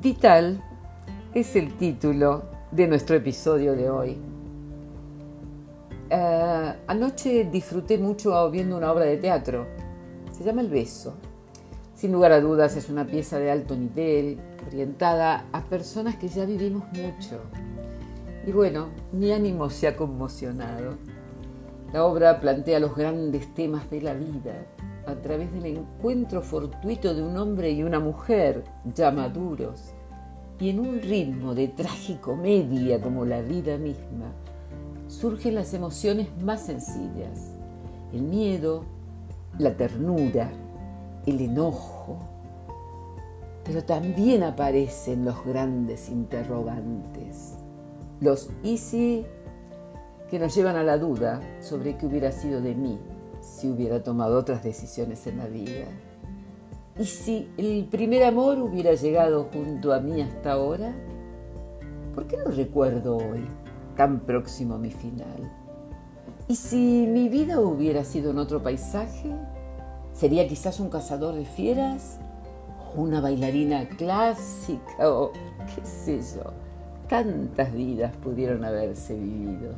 Vital es el título de nuestro episodio de hoy. Eh, anoche disfruté mucho viendo una obra de teatro. Se llama El beso. Sin lugar a dudas es una pieza de alto nivel, orientada a personas que ya vivimos mucho. Y bueno, mi ánimo se ha conmocionado. La obra plantea los grandes temas de la vida a través del encuentro fortuito de un hombre y una mujer ya maduros y en un ritmo de tragicomedia como la vida misma surgen las emociones más sencillas, el miedo, la ternura, el enojo, pero también aparecen los grandes interrogantes, los y que nos llevan a la duda sobre qué hubiera sido de mí si hubiera tomado otras decisiones en la vida. ¿Y si el primer amor hubiera llegado junto a mí hasta ahora? ¿Por qué no recuerdo hoy? tan próximo a mi final. ¿Y si mi vida hubiera sido en otro paisaje? ¿Sería quizás un cazador de fieras? ¿O una bailarina clásica? ¿O qué sé yo? Tantas vidas pudieron haberse vivido.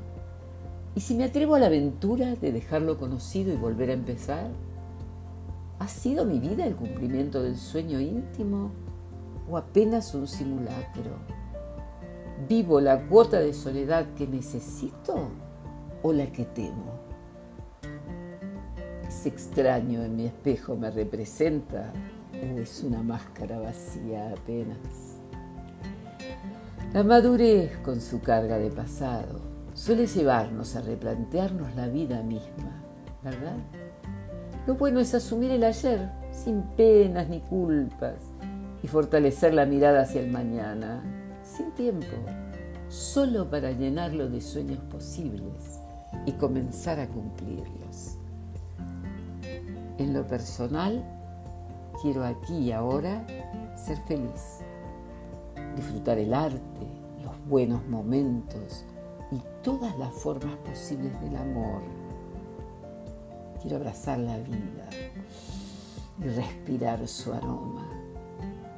¿Y si me atrevo a la aventura de dejarlo conocido y volver a empezar? ¿Ha sido mi vida el cumplimiento del sueño íntimo o apenas un simulacro? ¿Vivo la cuota de soledad que necesito o la que temo? ¿Ese extraño en mi espejo me representa o es una máscara vacía apenas? La madurez con su carga de pasado suele llevarnos a replantearnos la vida misma, ¿verdad? Lo bueno es asumir el ayer sin penas ni culpas y fortalecer la mirada hacia el mañana sin tiempo, solo para llenarlo de sueños posibles y comenzar a cumplirlos. En lo personal, quiero aquí y ahora ser feliz, disfrutar el arte, los buenos momentos y todas las formas posibles del amor. Quiero abrazar la vida y respirar su aroma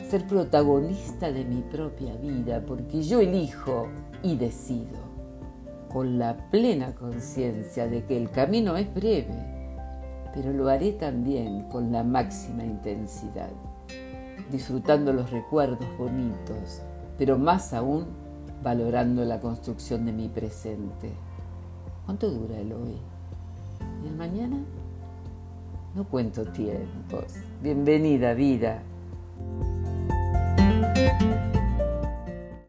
ser protagonista de mi propia vida, porque yo elijo y decido, con la plena conciencia de que el camino es breve, pero lo haré también con la máxima intensidad, disfrutando los recuerdos bonitos, pero más aún valorando la construcción de mi presente. ¿Cuánto dura el hoy? ¿Y el mañana? No cuento tiempos. Bienvenida vida.